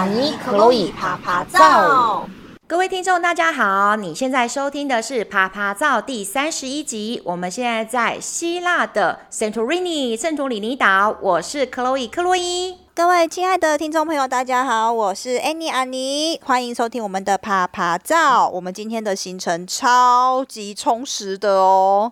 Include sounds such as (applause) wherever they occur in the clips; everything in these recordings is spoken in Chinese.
阿尼克洛伊啪啪照。各位听众，大家好，你现在收听的是《啪啪照》第三十一集。我们现在在希腊的圣托里尼圣托里尼岛，我是克洛伊克洛伊。各位亲爱的听众朋友，大家好，我是安妮安妮，欢迎收听我们的《啪啪照》。我们今天的行程超级充实的哦。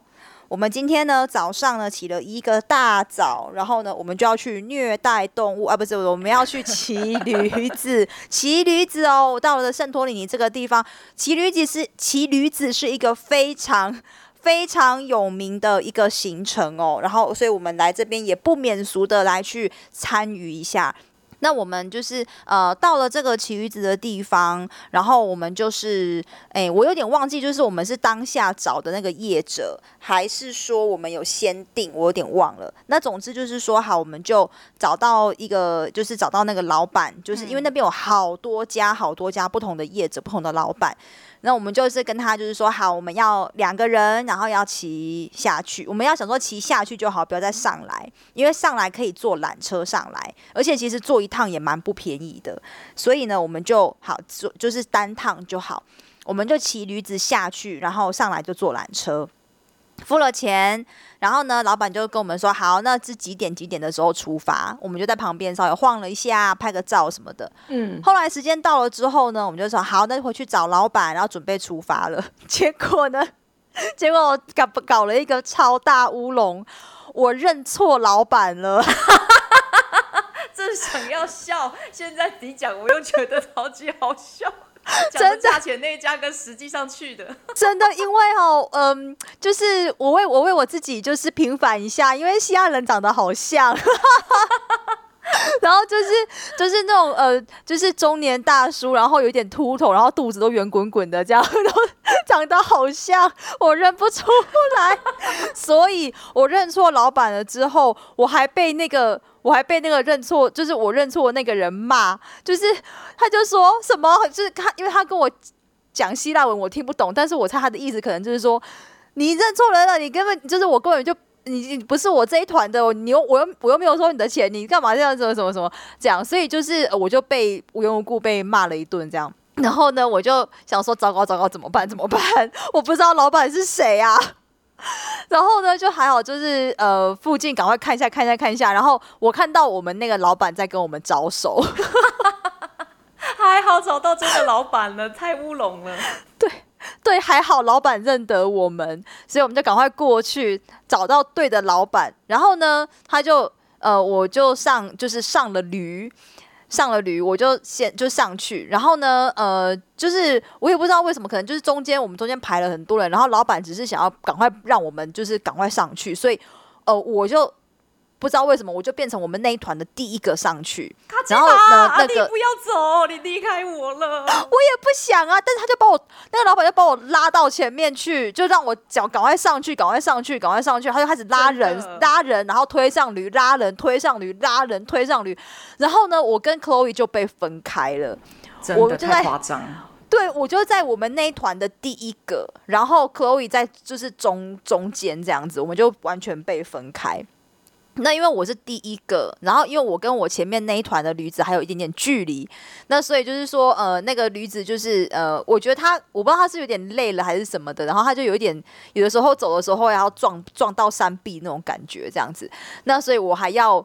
我们今天呢，早上呢起了一个大早，然后呢，我们就要去虐待动物啊，不是，我们要去骑 (laughs) 驴子，骑驴子哦。我到了圣托里尼这个地方，骑驴子是骑驴子是一个非常非常有名的一个行程哦。然后，所以我们来这边也不免俗的来去参与一下。那我们就是呃到了这个奇鱼子的地方，然后我们就是哎，我有点忘记，就是我们是当下找的那个业者，还是说我们有先定？我有点忘了。那总之就是说好，我们就找到一个，就是找到那个老板，就是因为那边有好多家、好多家不同的业者、不同的老板。那我们就是跟他就是说好，我们要两个人，然后要骑下去。我们要想说骑下去就好，不要再上来，因为上来可以坐缆车上来，而且其实坐一趟也蛮不便宜的。所以呢，我们就好坐，就是单趟就好，我们就骑驴子下去，然后上来就坐缆车。付了钱，然后呢，老板就跟我们说：“好，那是几点几点的时候出发？”我们就在旁边稍微晃了一下，拍个照什么的。嗯。后来时间到了之后呢，我们就说：“好，那回去找老板，然后准备出发了。(laughs) ”结果呢，(laughs) 结果我搞搞了一个超大乌龙，我认错老板了。(laughs) 正想要笑，现在你讲，我又觉得超级好笑。(laughs) 真的，价钱那一家跟实际上去的，(laughs) 真的，因为哦，嗯，就是我为我为我自己就是平反一下，因为西亚人长得好像，(laughs) 然后就是就是那种呃，就是中年大叔，然后有一点秃头，然后肚子都圆滚滚的，这样 (laughs) 都长得好像，我认不出来，(laughs) 所以我认错老板了之后，我还被那个。我还被那个认错，就是我认错那个人骂，就是他就说什么，就是他，因为他跟我讲希腊文，我听不懂，但是我猜他的意思可能就是说，你认错人了，你根本就是我根本就你不是我这一团的，你又我又我又没有收你的钱，你干嘛这样子什么什么什么这样，所以就是我就被无缘无故被骂了一顿这样，然后呢，我就想说糟糕糟糕，怎么办怎么办？(laughs) 我不知道老板是谁啊。然后呢，就还好，就是呃，附近赶快看一下，看一下，看一下。然后我看到我们那个老板在跟我们招手，(laughs) 还好找到这个老板了，太乌龙了。(laughs) 对，还好老板认得我们，所以我们就赶快过去找到对的老板。然后呢，他就呃，我就上就是上了驴。上了驴，我就先就上去，然后呢，呃，就是我也不知道为什么，可能就是中间我们中间排了很多人，然后老板只是想要赶快让我们就是赶快上去，所以，呃，我就。不知道为什么，我就变成我们那一团的第一个上去。然后呢，那个不要走，你离开我了。(laughs) 我也不想啊，但是他就把我那个老板就把我拉到前面去，就让我脚赶快上去，赶快上去，赶快上去。他就开始拉人，拉人，然后推上驴，拉人，推上驴，拉人，推上驴。然后呢，我跟 Chloe 就被分开了。真的太夸张。对，我就在我们那一团的第一个，然后 Chloe 在就是中中间这样子，我们就完全被分开。那因为我是第一个，然后因为我跟我前面那一团的驴子还有一点点距离，那所以就是说，呃，那个驴子就是，呃，我觉得他，我不知道他是有点累了还是什么的，然后他就有一点，有的时候走的时候要撞撞到山壁那种感觉这样子，那所以我还要，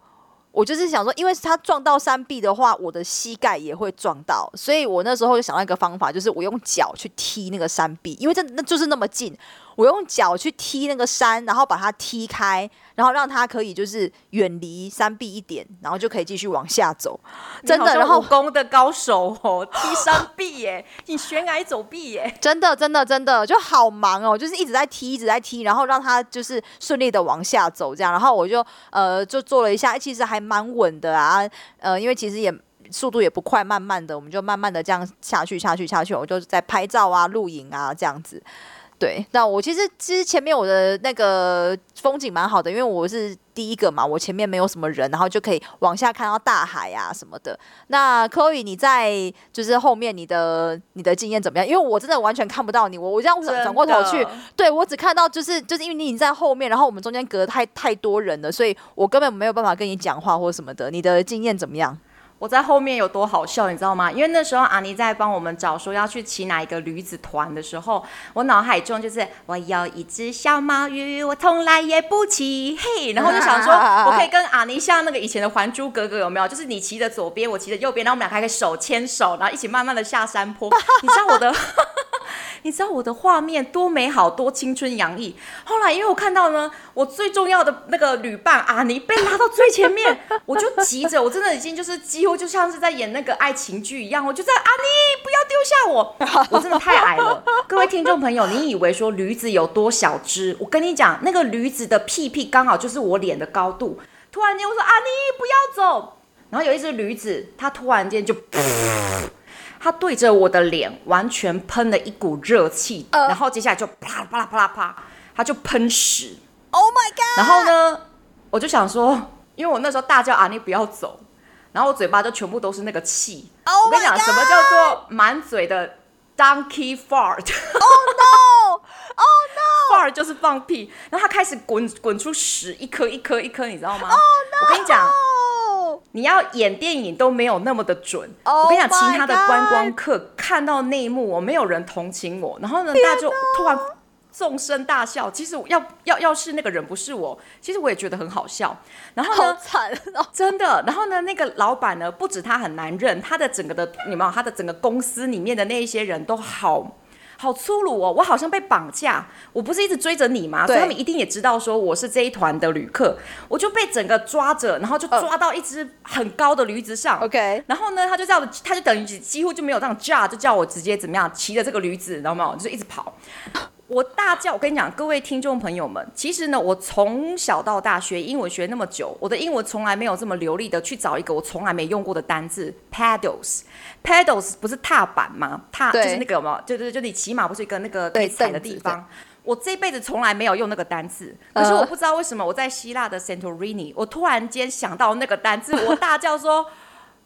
我就是想说，因为他撞到山壁的话，我的膝盖也会撞到，所以我那时候就想到一个方法，就是我用脚去踢那个山壁，因为这那就是那么近。我用脚去踢那个山，然后把它踢开，然后让它可以就是远离山壁一点，然后就可以继续往下走。真的，然后武功的高手哦，踢山壁耶，(laughs) 你悬崖走壁耶，真的，真的，真的就好忙哦，就是一直在踢，一直在踢，然后让它就是顺利的往下走这样。然后我就呃就做了一下，其实还蛮稳的啊，呃，因为其实也速度也不快，慢慢的我们就慢慢的这样下去，下去，下去，我就在拍照啊、录影啊这样子。对，那我其实其实前面我的那个风景蛮好的，因为我是第一个嘛，我前面没有什么人，然后就可以往下看到大海啊什么的。那 Chloe 你在就是后面你的你的经验怎么样？因为我真的完全看不到你，我我这样转转过头去，对，我只看到就是就是因为你已经在后面，然后我们中间隔太太多人了，所以我根本没有办法跟你讲话或什么的。你的经验怎么样？我在后面有多好笑，你知道吗？因为那时候阿尼在帮我们找说要去骑哪一个驴子团的时候，我脑海中就是我有一只小毛驴，我从来也不骑，嘿，(laughs) 然后就想说我可以跟阿尼像那个以前的《还珠格格》有没有？就是你骑着左边，我骑着右边，然后我们俩还可以手牵手，然后一起慢慢的下山坡。你知道我的？你知道我的画面多美好，多青春洋溢。后来，因为我看到呢，我最重要的那个旅伴阿尼被拉到最前面，(laughs) 我就急着，我真的已经就是几乎就像是在演那个爱情剧一样，我就在阿尼不要丢下我，(laughs) 我真的太矮了。各位听众朋友，你以为说驴子有多小只？我跟你讲，那个驴子的屁屁刚好就是我脸的高度。突然间，我说阿尼不要走，然后有一只驴子，它突然间就。他对着我的脸完全喷了一股热气，呃、然后接下来就啪啦啪啦啪啦啪，他就喷屎。Oh my god！然后呢，我就想说，因为我那时候大叫阿你不要走，然后我嘴巴就全部都是那个气。Oh、我跟你讲，什么叫做满嘴的 donkey fart？Oh no！Oh no！fart (laughs) 就是放屁，然后他开始滚滚出屎，一颗一颗一颗，你知道吗？Oh no！我跟你讲。你要演电影都没有那么的准。Oh、我跟你讲，其他的观光客看到那一幕，我没有人同情我。然后呢，大家就突然纵声大笑。其实要要要是那个人不是我，其实我也觉得很好笑。然后呢，好惨哦，真的。然后呢，那个老板呢，不止他很难认，他的整个的，你们他的整个公司里面的那一些人都好。好粗鲁哦！我好像被绑架，我不是一直追着你吗？所以他们一定也知道说我是这一团的旅客，我就被整个抓着，然后就抓到一只很高的驴子上。OK，然后呢，他就这样，他就等于几乎就没有这样驾，就叫我直接怎么样骑着这个驴子，你知道吗？就是一直跑。我大叫，我跟你讲，各位听众朋友们，其实呢，我从小到大学英文学那么久，我的英文从来没有这么流利的去找一个我从来没用过的单字。，paddles。paddles 不是踏板吗？踏就是那个有没有？就就就你骑马不是一个那个可以踩的地方？我这辈子从来没有用那个单字，可是我不知道为什么我在希腊的 Santorini，我突然间想到那个单字，我大叫说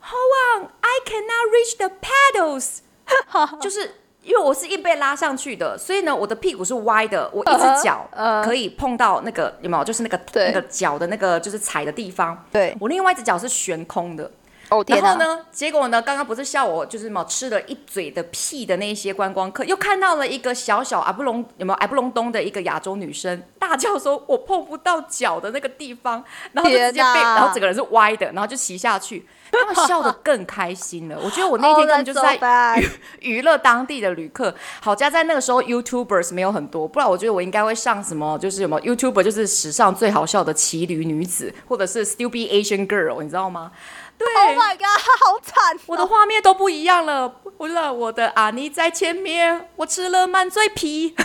，Hold on, I cannot reach the paddles！” (laughs) 就是。因为我是硬被拉上去的，所以呢，我的屁股是歪的，我一只脚 (laughs) 可以碰到那个、uh. 有没有？就是那个那个脚的那个就是踩的地方。对，我另外一只脚是悬空的。哦，然后呢，结果呢，刚刚不是笑我就是嘛吃了一嘴的屁的那些观光客，又看到了一个小小阿布隆有没有阿布隆东的一个亚洲女生，大叫说我碰不到脚的那个地方，然后就直接被，然后整个人是歪的，然后就骑下去。他们 (laughs) 笑得更开心了。我觉得我那天 (laughs) 根本就是在娱娱乐当地的旅客。好家在那个时候，YouTubers 没有很多，不然我觉得我应该会上什么，就是什么 YouTuber，就是史上最好笑的骑驴女子，或者是 Stupid Asian Girl，你知道吗？对，Oh my God，(laughs) 好惨哦！我的画面都不一样了。不了，我的阿尼在前面，我吃了满嘴皮。(laughs)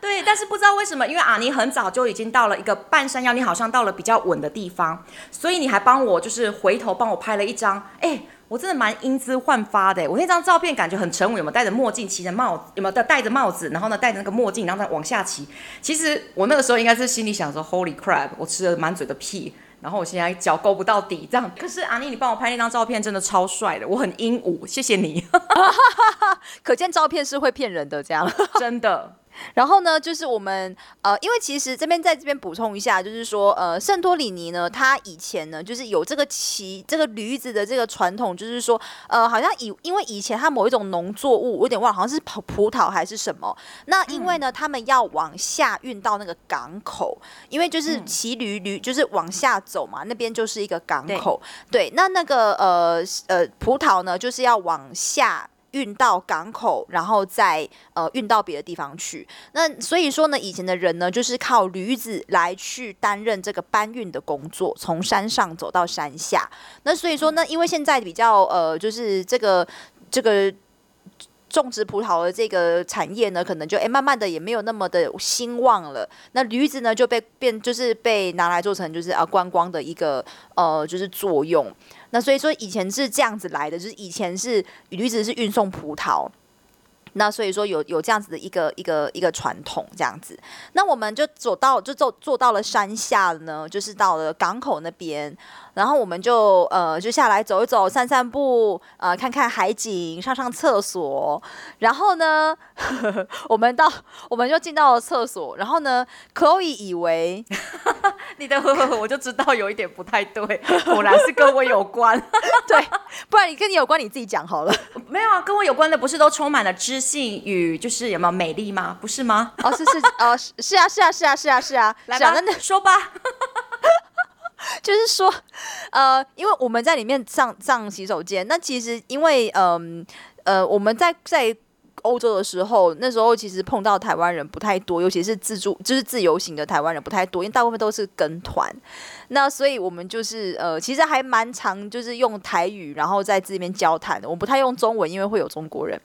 对，但是不知道为什么，因为阿尼很早就已经到了一个半山腰，你好像到了比较稳的地方，所以你还帮我就是回头帮我拍了一张，哎，我真的蛮英姿焕发的，我那张照片感觉很沉稳，有没有戴着墨镜，骑着帽子，有没有戴戴着帽子，然后呢戴着那个墨镜，然后再往下骑。其实我那个时候应该是心里想说，Holy crap，我吃了满嘴的屁。然后我现在脚勾不到底，这样。可是阿妮，你帮我拍那张照片真的超帅的，我很英武，谢谢你。(laughs) 可见照片是会骗人的，这样 (laughs) 真的。然后呢，就是我们呃，因为其实这边在这边补充一下，就是说呃，圣托里尼呢，它以前呢，就是有这个骑这个驴子的这个传统，就是说呃，好像以因为以前它某一种农作物，我有点忘了，好像是葡葡萄还是什么。那因为呢，他们要往下运到那个港口，因为就是骑驴驴就是往下走嘛，那边就是一个港口。对，对，那那个呃呃葡萄呢，就是要往下。运到港口，然后再呃运到别的地方去。那所以说呢，以前的人呢，就是靠驴子来去担任这个搬运的工作，从山上走到山下。那所以说呢，因为现在比较呃，就是这个这个。种植葡萄的这个产业呢，可能就诶慢慢的也没有那么的兴旺了。那驴子呢就被变，就是被拿来做成就是啊观光的一个呃就是作用。那所以说以前是这样子来的，就是以前是驴子是运送葡萄。那所以说有有这样子的一个一个一个传统这样子，那我们就走到就走坐到了山下呢，就是到了港口那边，然后我们就呃就下来走一走，散散步，呃看看海景，上上厕所，然后呢呵呵 (laughs) 我们到我们就进到了厕所，然后呢，Chloe 以为 (laughs) 你的呵呵呵，(laughs) 我就知道有一点不太对，果然是跟我有关。对，不然你跟你有关，你自己讲好了。没有啊，跟我有关的不是都充满了知性与就是有没有美丽吗？不是吗？哦，是是哦，是啊是啊是啊是啊是啊，来吧，说吧。就是说，呃，因为我们在里面上上洗手间，那其实因为嗯呃，我们在在欧洲的时候，那时候其实碰到台湾人不太多，尤其是自助就是自由行的台湾人不太多，因为大部分都是跟团。那所以我们就是呃，其实还蛮常就是用台语，然后在这边交谈的。我不太用中文，因为会有中国人。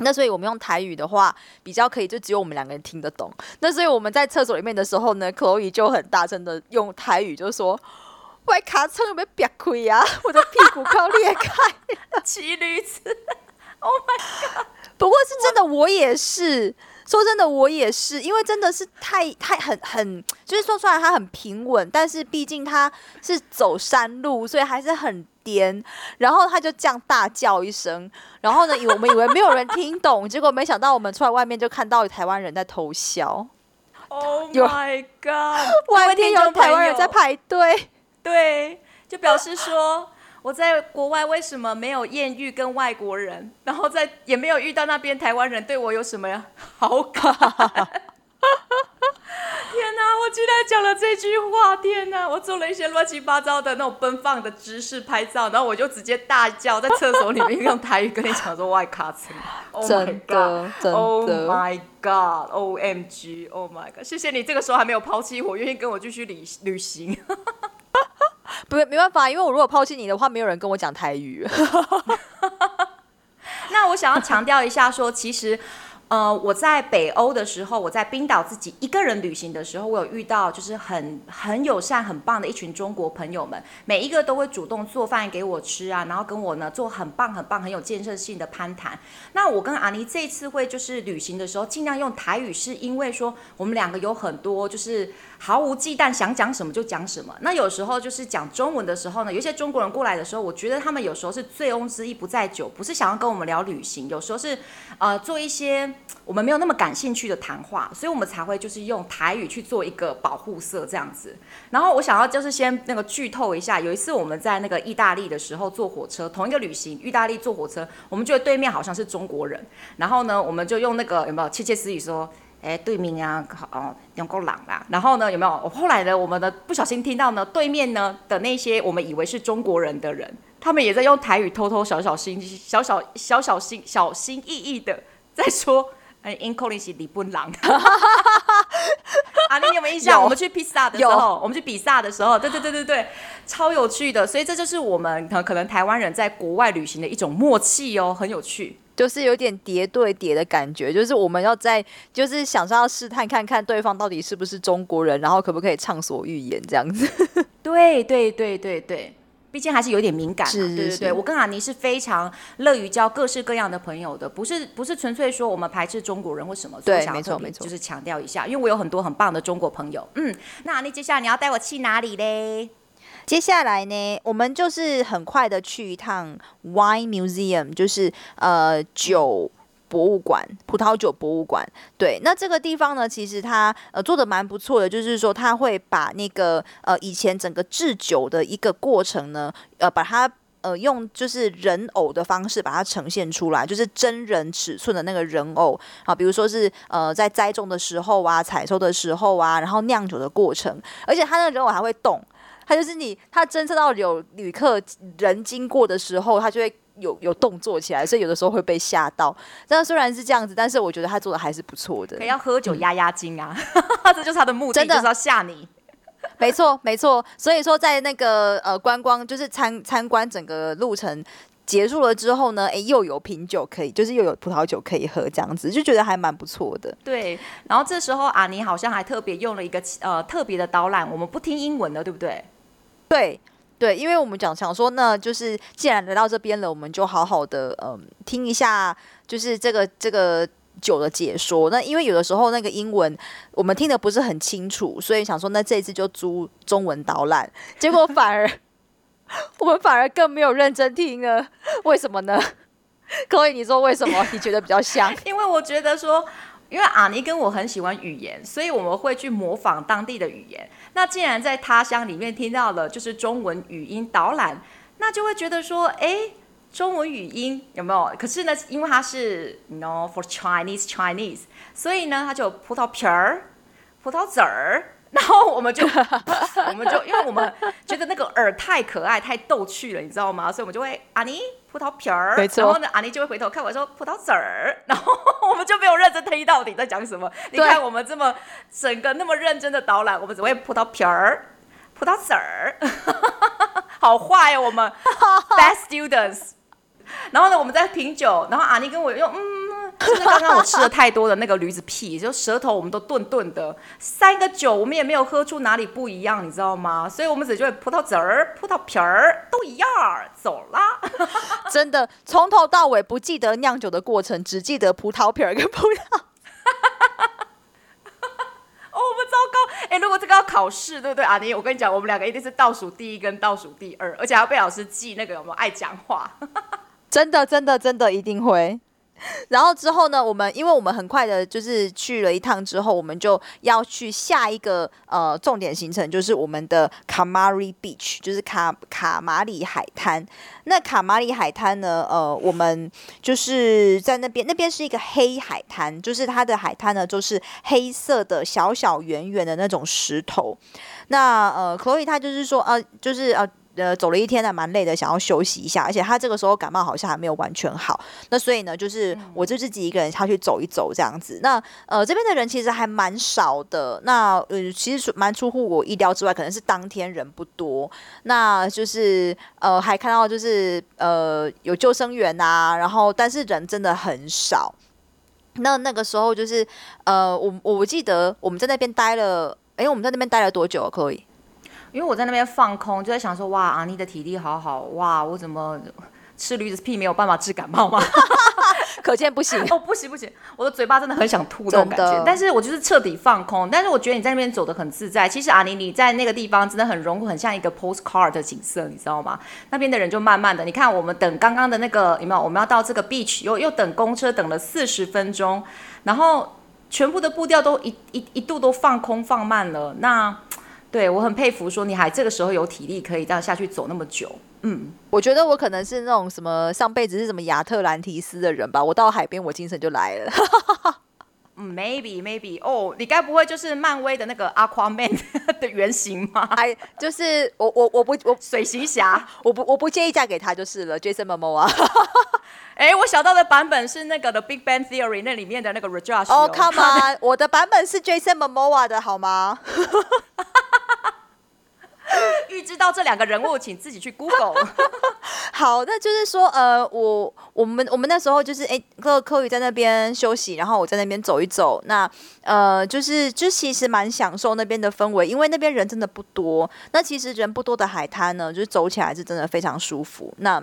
那所以我们用台语的话，比较可以，就只有我们两个人听得懂。那所以我们在厕所里面的时候呢，Chloe 就很大声的用台语就说：“外卡车有没有别亏呀？(laughs) 我的屁股快要裂开，(laughs) 骑驴子。”Oh my god！不过是真的，我也是。说真的，我也是，因为真的是太太很很，就是说出来他很平稳，但是毕竟他是走山路，所以还是很颠。然后他就这样大叫一声，然后呢，以我们以为没有人听懂，结果没想到我们出来外面就看到台湾人在偷笑。Oh my god！外面有台湾人在排队，对，就表示说。我在国外为什么没有艳遇跟外国人，然后在也没有遇到那边台湾人对我有什么好感？(laughs) 天哪！我居然讲了这句话！天哪！我做了一些乱七八糟的那种奔放的姿势拍照，然后我就直接大叫，在厕所里面用台语跟你讲说外卡车。(laughs) (laughs) 真的，真的，Oh my God！O M G！Oh my God！谢谢你这个时候还没有抛弃我，愿意跟我继续旅旅行。不，没办法，因为我如果抛弃你的话，没有人跟我讲台语。(laughs) 那我想要强调一下说，说其实。呃，我在北欧的时候，我在冰岛自己一个人旅行的时候，我有遇到就是很很友善、很棒的一群中国朋友们，每一个都会主动做饭给我吃啊，然后跟我呢做很棒、很棒、很有建设性的攀谈。那我跟阿妮这次会就是旅行的时候，尽量用台语，是因为说我们两个有很多就是毫无忌惮，想讲什么就讲什么。那有时候就是讲中文的时候呢，有些中国人过来的时候，我觉得他们有时候是醉翁之意不在酒，不是想要跟我们聊旅行，有时候是呃做一些。我们没有那么感兴趣的谈话，所以我们才会就是用台语去做一个保护色这样子。然后我想要就是先那个剧透一下，有一次我们在那个意大利的时候坐火车，同一个旅行，意大利坐火车，我们觉得对面好像是中国人。然后呢，我们就用那个有没有窃窃私语说，哎，对面啊，哦，用够冷啦。然后呢，有没有？我后来呢，我们的不小心听到呢，对面呢的那些我们以为是中国人的人，他们也在用台语偷偷小小心、小小小小心、小心翼翼的在说。哎，因可能是李本人。(laughs) 啊，你有没有印象？我们去披萨的时候，我们去比萨的时候，对对对对对，超有趣的。所以这就是我们可能台湾人在国外旅行的一种默契哦，很有趣，就是有点叠对叠的感觉。就是我们要在，就是想说要试探看看对方到底是不是中国人，然后可不可以畅所欲言这样子。对对对对对。毕竟还是有点敏感，是是是，对对对。我跟阿尼是非常乐于交各式各样的朋友的，不是不是纯粹说我们排斥中国人或什么。对，没错没错，就是强调一下，因为我有很多很棒的中国朋友。嗯，那阿尼接下来你要带我去哪里嘞？接下来呢，我们就是很快的去一趟 Wine Museum，就是呃酒。博物馆，葡萄酒博物馆，对，那这个地方呢，其实它呃做的蛮不错的，就是说它会把那个呃以前整个制酒的一个过程呢，呃把它呃用就是人偶的方式把它呈现出来，就是真人尺寸的那个人偶啊，比如说是呃在栽种的时候啊，采收的时候啊，然后酿酒的过程，而且它那个人偶还会动，它就是你它侦测到有旅客人经过的时候，它就会。有有动作起来，所以有的时候会被吓到。但虽然是这样子，但是我觉得他做的还是不错的。可以要喝酒压压惊啊，这就是他的目的，真的就是要吓你。没错，没错。所以说，在那个呃观光，就是参参观整个路程结束了之后呢，哎，又有品酒可以，就是又有葡萄酒可以喝，这样子就觉得还蛮不错的。对。然后这时候阿妮好像还特别用了一个呃特别的导览，我们不听英文的，对不对？对。对，因为我们讲想说，那就是既然来到这边了，我们就好好的嗯听一下，就是这个这个酒的解说。那因为有的时候那个英文我们听得不是很清楚，所以想说那这一次就租中文导览。结果反而 (laughs) 我们反而更没有认真听了，为什么呢？各位，你说为什么？你觉得比较香？(laughs) 因为我觉得说。因为阿尼跟我很喜欢语言，所以我们会去模仿当地的语言。那既然在他乡里面听到了就是中文语音导览，那就会觉得说，哎，中文语音有没有？可是呢，因为它是 no for Chinese Chinese，所以呢，它就葡萄皮儿、葡萄籽儿。然后我们就，(laughs) 我们就，因为我们觉得那个耳太可爱、太逗趣了，你知道吗？所以我们就会阿尼葡萄皮儿，没错。然后呢，阿妮就会回头看我说葡萄籽儿，(laughs) 然后我们就没有认真听到底在讲什么。你看我们这么整个那么认真的导览，我们只会葡萄皮儿、葡萄籽儿，(laughs) 好坏哦，我们 (laughs) best students。然后呢，我们在品酒，然后阿妮跟我用嗯。就是刚刚我吃了太多的那个驴子屁，就舌头我们都顿顿的。三个酒我们也没有喝出哪里不一样，你知道吗？所以我们只觉得葡萄籽儿、葡萄皮儿都一样，走啦。真的，从头到尾不记得酿酒的过程，只记得葡萄皮儿跟葡萄。哦，我们糟糕！哎、欸，如果这个要考试，对不对？阿妮，我跟你讲，我们两个一定是倒数第一跟倒数第二，而且还要被老师记那个有没有爱讲话。(laughs) 真的，真的，真的一定会。然后之后呢，我们因为我们很快的，就是去了一趟之后，我们就要去下一个呃重点行程，就是我们的卡马里 Beach，就是卡卡马里海滩。那卡马里海滩呢，呃，我们就是在那边，那边是一个黑海滩，就是它的海滩呢，就是黑色的小小圆圆的那种石头。那呃，Chloe 他就是说，呃，就是呃。呃，走了一天还，蛮累的，想要休息一下。而且他这个时候感冒好像还没有完全好，那所以呢，就是我就自己一个人下去走一走这样子。那呃，这边的人其实还蛮少的。那呃，其实蛮出乎我意料之外，可能是当天人不多。那就是呃，还看到就是呃有救生员啊，然后但是人真的很少。那那个时候就是呃，我我记得我们在那边待了，哎，我们在那边待了多久啊？可以？因为我在那边放空，就在想说，哇，阿妮的体力好好，哇，我怎么吃驴子屁没有办法治感冒吗？(laughs) 可见不行 (laughs) 哦，不行不行，我的嘴巴真的很想吐这种感觉。但是我就是彻底放空。但是我觉得你在那边走的很自在。其实阿尼你在那个地方真的很融入，很像一个 postcard 的景色，你知道吗？那边的人就慢慢的，你看我们等刚刚的那个有没有？我们要到这个 beach，又又等公车等了四十分钟，然后全部的步调都一一一度都放空放慢了。那对，我很佩服，说你还这个时候有体力可以这样下去走那么久。嗯，我觉得我可能是那种什么上辈子是什么亚特兰提斯的人吧。我到海边，我精神就来了。(laughs) 嗯，maybe maybe，哦，你该不会就是漫威的那个 Aquaman (laughs) 的原型吗？哎，就是我我我不我水行侠，(laughs) 我不我不介意嫁给他就是了，Jason Momoa。哎，我想到的版本是那个的《Big Bang Theory》那里面的那个 Rajat。哦，Come on，我的版本是 Jason Momoa 的好吗？知道这两个人物，请自己去 Google。(laughs) 好，那就是说，呃，我我们我们那时候就是，哎，科科宇在那边休息，然后我在那边走一走。那呃，就是就其实蛮享受那边的氛围，因为那边人真的不多。那其实人不多的海滩呢，就是走起来是真的非常舒服。那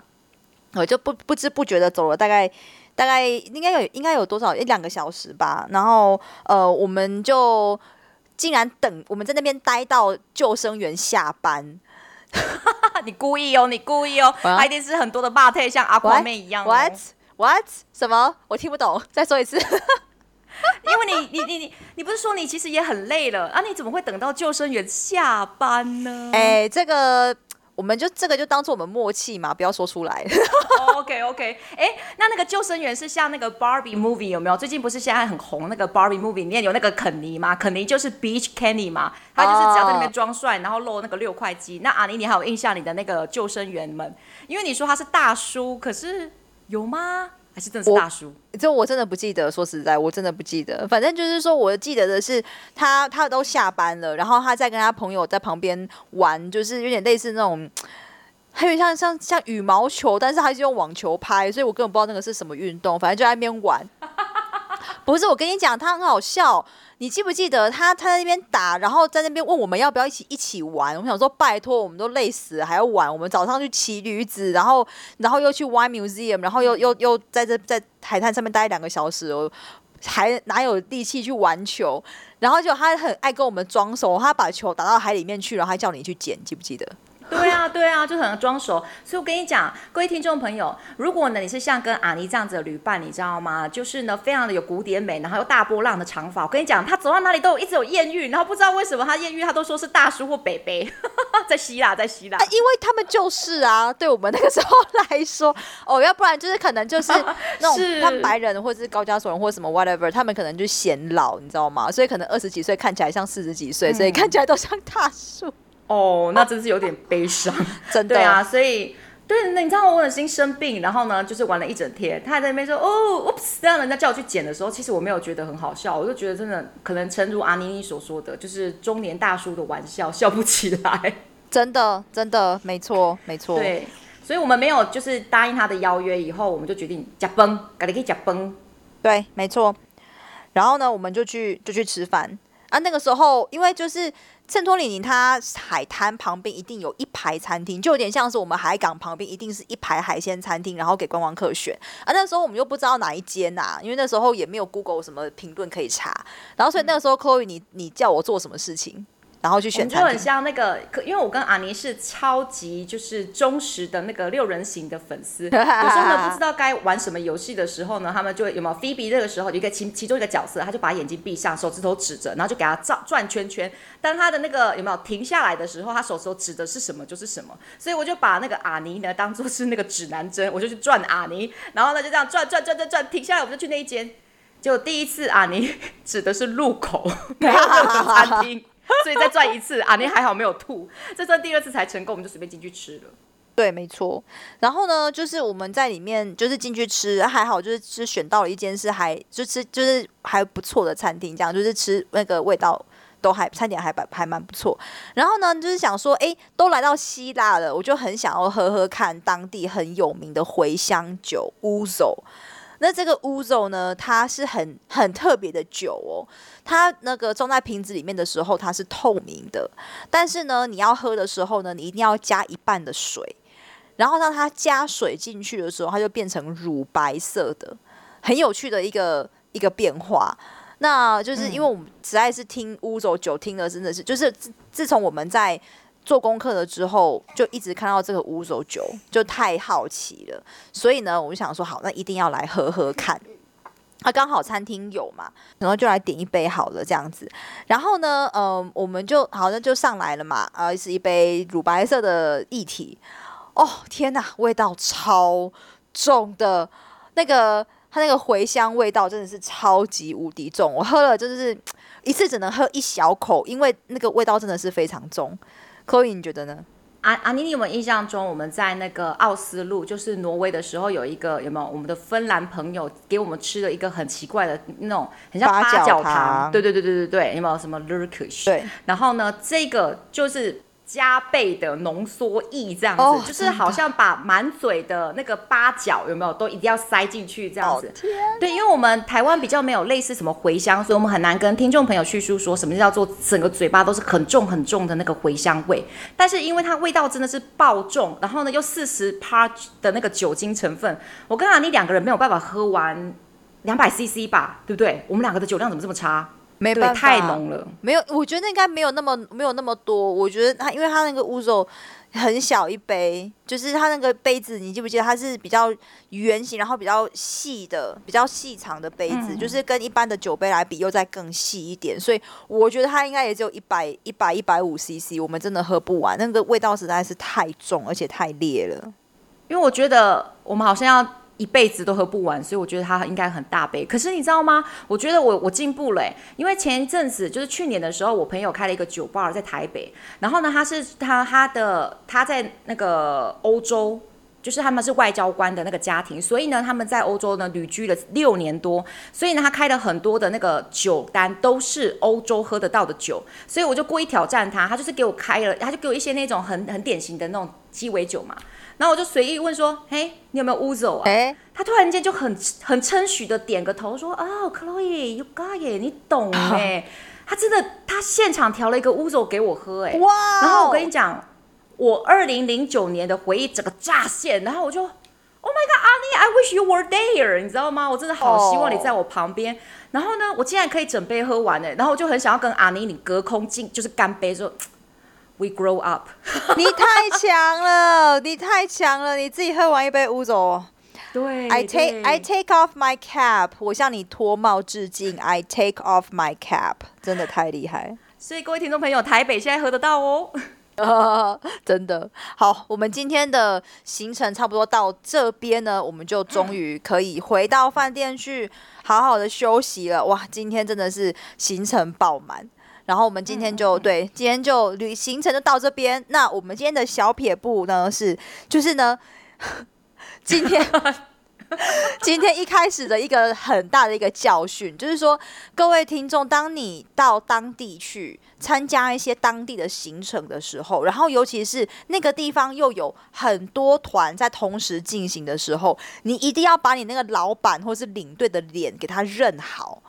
我就不不知不觉的走了大概大概应该有应该有多少一两个小时吧。然后呃，我们就。竟然等我们在那边待到救生员下班，(laughs) 你故意哦，你故意哦，他一定是很多的霸退像阿光妹一样。What What 什么？我听不懂，再说一次。(laughs) 因为你你你你你不是说你其实也很累了啊？你怎么会等到救生员下班呢？哎、欸，这个。我们就这个就当做我们默契嘛，不要说出来。OK OK，哎、那那个救生员是像那个 Barbie movie 有没有？最近不是现在很红那个 Barbie movie 里面有那个肯尼嘛？肯尼就是 Beach Kenny 嘛，他就是只要在那边装帅，然后露那个六块肌。那阿妮，你还有印象你的那个救生员们？因为你说他是大叔，可是有吗？还是真的是大叔？这我，真的不记得。说实在，我真的不记得。反正就是说，我记得的是他，他都下班了，然后他在跟他朋友在旁边玩，就是有点类似那种，还有像像像羽毛球，但是他是用网球拍，所以我根本不知道那个是什么运动。反正就在那边玩。(laughs) 不是，我跟你讲，他很好笑。你记不记得他他在那边打，然后在那边问我们要不要一起一起玩？我想说拜托，我们都累死了还要玩。我们早上去骑驴子，然后然后又去 Wine Museum，然后又又又在这在海滩上面待两个小时，我还哪有力气去玩球？然后就他很爱跟我们装熟，他把球打到海里面去，然后还叫你去捡，记不记得？(laughs) 对啊，对啊，就很装熟。所以我跟你讲，各位听众朋友，如果呢你是像跟阿尼这样子的旅伴，你知道吗？就是呢非常的有古典美，然后又大波浪的长发。我跟你讲，他走到哪里都有一直有艳遇，然后不知道为什么他艳遇他都说是大叔或北北，(laughs) 在希腊，在希腊、啊，因为他们就是啊，对我们那个时候来说，哦，要不然就是可能就是 (laughs) 那种他们白人或者是高加索人或者什么 whatever，他们可能就显老，你知道吗？所以可能二十几岁看起来像四十几岁，所以看起来都像大叔。哦，那真是有点悲伤，真的。对啊，所以对，那你知道我很心生病，然后呢，就是玩了一整天。他还在那边说，哦，oops，这样人家叫我去剪的时候，其实我没有觉得很好笑，我就觉得真的可能诚如阿妮妮所说的，就是中年大叔的玩笑，笑不起来。真的，真的，没错，没错。对，所以我们没有就是答应他的邀约，以后我们就决定假崩，赶紧可以假崩。对，没错。然后呢，我们就去就去吃饭啊。那个时候，因为就是。圣托里尼，它海滩旁边一定有一排餐厅，就有点像是我们海港旁边一定是一排海鲜餐厅，然后给观光客选。啊，那时候我们又不知道哪一间呐、因为那时候也没有 Google 什么评论可以查。然后，所以那个时候，Chloe，你你叫我做什么事情？然后去选，就很像那个，因为我跟阿尼是超级就是忠实的那个六人行的粉丝。(laughs) 有时候呢，不知道该玩什么游戏的时候呢，他们就有没有菲比这个时候，一个其其中一个角色，他就把眼睛闭上，手指头指着，然后就给他转转圈圈。当他的那个有没有停下来的时候，他手指头指的是什么就是什么。所以我就把那个阿尼呢当做是那个指南针，我就去转阿尼，然后呢就这样转转转转转，停下来我们就去那一间。结果第一次阿尼指的是路口，没有任何餐厅。(laughs) 所以再转一次啊！你还好没有吐，这算第二次才成功，我们就随便进去吃了。对，没错。然后呢，就是我们在里面就是进去吃，还好就是是选到了一间是还就吃就是还不错的餐厅，这样就是吃那个味道都还餐点还蛮还蛮不错。然后呢，就是想说，哎，都来到希腊了，我就很想要喝喝看当地很有名的茴香酒乌索。那这个乌索呢，它是很很特别的酒哦。它那个装在瓶子里面的时候，它是透明的，但是呢，你要喝的时候呢，你一定要加一半的水，然后让它加水进去的时候，它就变成乳白色的，很有趣的一个一个变化。那就是因为我们实在是听乌索酒听的真的是，就是自自从我们在。做功课了之后，就一直看到这个乌索酒，就太好奇了。所以呢，我就想说，好，那一定要来喝喝看。啊，刚好餐厅有嘛，然后就来点一杯好了，这样子。然后呢，嗯、我们就好像就上来了嘛，呃，是一杯乳白色的液体。哦，天哪，味道超重的，那个它那个茴香味道真的是超级无敌重。我喝了就是一次只能喝一小口，因为那个味道真的是非常重。Chloe，你觉得呢？阿阿妮，你有没有印象中我们在那个奥斯陆，就是挪威的时候，有一个有没有我们的芬兰朋友给我们吃了一个很奇怪的那种，很像八角糖。对对对对对对，有没有什么 Lurkish？对。然后呢，这个就是。加倍的浓缩液这样子，oh, 就是好像把满嘴的那个八角有没有都一定要塞进去这样子。Oh, 对，因为我们台湾比较没有类似什么茴香，所以我们很难跟听众朋友叙述说什么叫做整个嘴巴都是很重很重的那个茴香味。但是因为它味道真的是爆重，然后呢又四十趴的那个酒精成分，我跟阿妮两个人没有办法喝完两百 CC 吧，对不对？我们两个的酒量怎么这么差？没办法，太浓了。没有，我觉得应该没有那么没有那么多。我觉得它，因为它那个乌索很小一杯，就是它那个杯子，你记不记得它是比较圆形，然后比较细的、比较细长的杯子，嗯、就是跟一般的酒杯来比又再更细一点。所以我觉得它应该也只有一百、一百、一百五 CC，我们真的喝不完。那个味道实在是太重，而且太烈了。因为我觉得我们好像要。一辈子都喝不完，所以我觉得它应该很大杯。可是你知道吗？我觉得我我进步了，因为前一阵子就是去年的时候，我朋友开了一个酒吧在台北，然后呢，他是他他的他在那个欧洲，就是他们是外交官的那个家庭，所以呢，他们在欧洲呢旅居了六年多，所以呢，他开了很多的那个酒单都是欧洲喝得到的酒，所以我就故意挑战他，他就是给我开了，他就给我一些那种很很典型的那种鸡尾酒嘛。然后我就随意问说：“嘿，你有没有乌索啊？”欸、他突然间就很很称许的点个头说：“哦，Chloe，you got it，你懂哎。啊 (laughs) ”他真的，他现场调了一个乌索给我喝哎。哇！然后我跟你讲，我二零零九年的回忆整个炸现，然后我就：“Oh my God，Annie，I wish you were there，你知道吗？我真的好希望你在我旁边。Oh. ”然后呢，我竟然可以整杯喝完哎，然后我就很想要跟阿妮你隔空敬，就是干杯说。We grow up。(laughs) 你太强了，你太强了，你自己喝完一杯乌走。对，I take I take off my cap，我向你脱帽致敬。I take off my cap，真的太厉害。所以各位听众朋友，台北现在喝得到哦。呃，(laughs) 真的好，我们今天的行程差不多到这边呢，我们就终于可以回到饭店去好好的休息了。哇，今天真的是行程爆满。然后我们今天就对，今天就旅行程就到这边。那我们今天的小撇步呢是，就是呢，(laughs) 今天。(laughs) 今天一开始的一个很大的一个教训，就是说，各位听众，当你到当地去参加一些当地的行程的时候，然后尤其是那个地方又有很多团在同时进行的时候，你一定要把你那个老板或是领队的脸给他认好，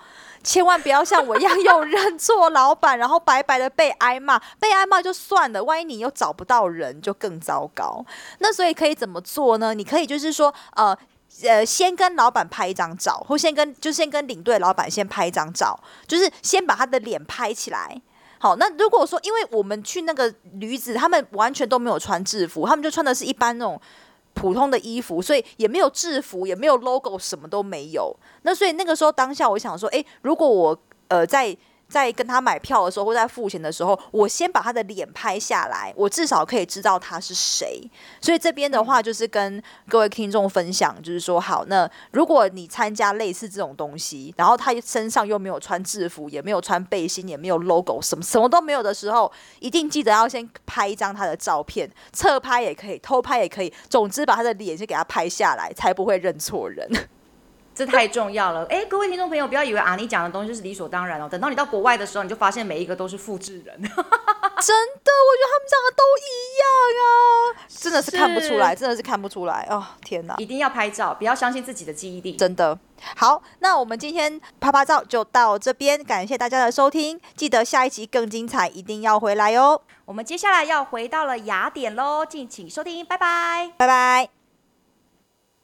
千万不要像我一样又认错老板，然后白白的被挨骂，(laughs) 被挨骂就算了，万一你又找不到人，就更糟糕。那所以可以怎么做呢？你可以就是说，呃。呃，先跟老板拍一张照，或先跟就先跟领队老板先拍一张照，就是先把他的脸拍起来。好，那如果说因为我们去那个旅子，他们完全都没有穿制服，他们就穿的是一般那种普通的衣服，所以也没有制服，也没有 logo，什么都没有。那所以那个时候当下，我想说，诶，如果我呃在。在跟他买票的时候，或在付钱的时候，我先把他的脸拍下来，我至少可以知道他是谁。所以这边的话，就是跟各位听众分享，就是说，好，那如果你参加类似这种东西，然后他身上又没有穿制服，也没有穿背心，也没有 logo，什么什么都没有的时候，一定记得要先拍一张他的照片，侧拍也可以，偷拍也可以，总之把他的脸先给他拍下来，才不会认错人。这太重要了，哎，各位听众朋友，不要以为阿妮讲的东西是理所当然哦。等到你到国外的时候，你就发现每一个都是复制人。(laughs) 真的，我觉得他们长得都一样啊，真的是看不出来，真的是看不出来哦。天哪，一定要拍照，不要相信自己的记忆力。真的。好，那我们今天啪啪照就到这边，感谢大家的收听，记得下一集更精彩，一定要回来哦。我们接下来要回到了雅典喽，敬请收听，拜拜，拜拜。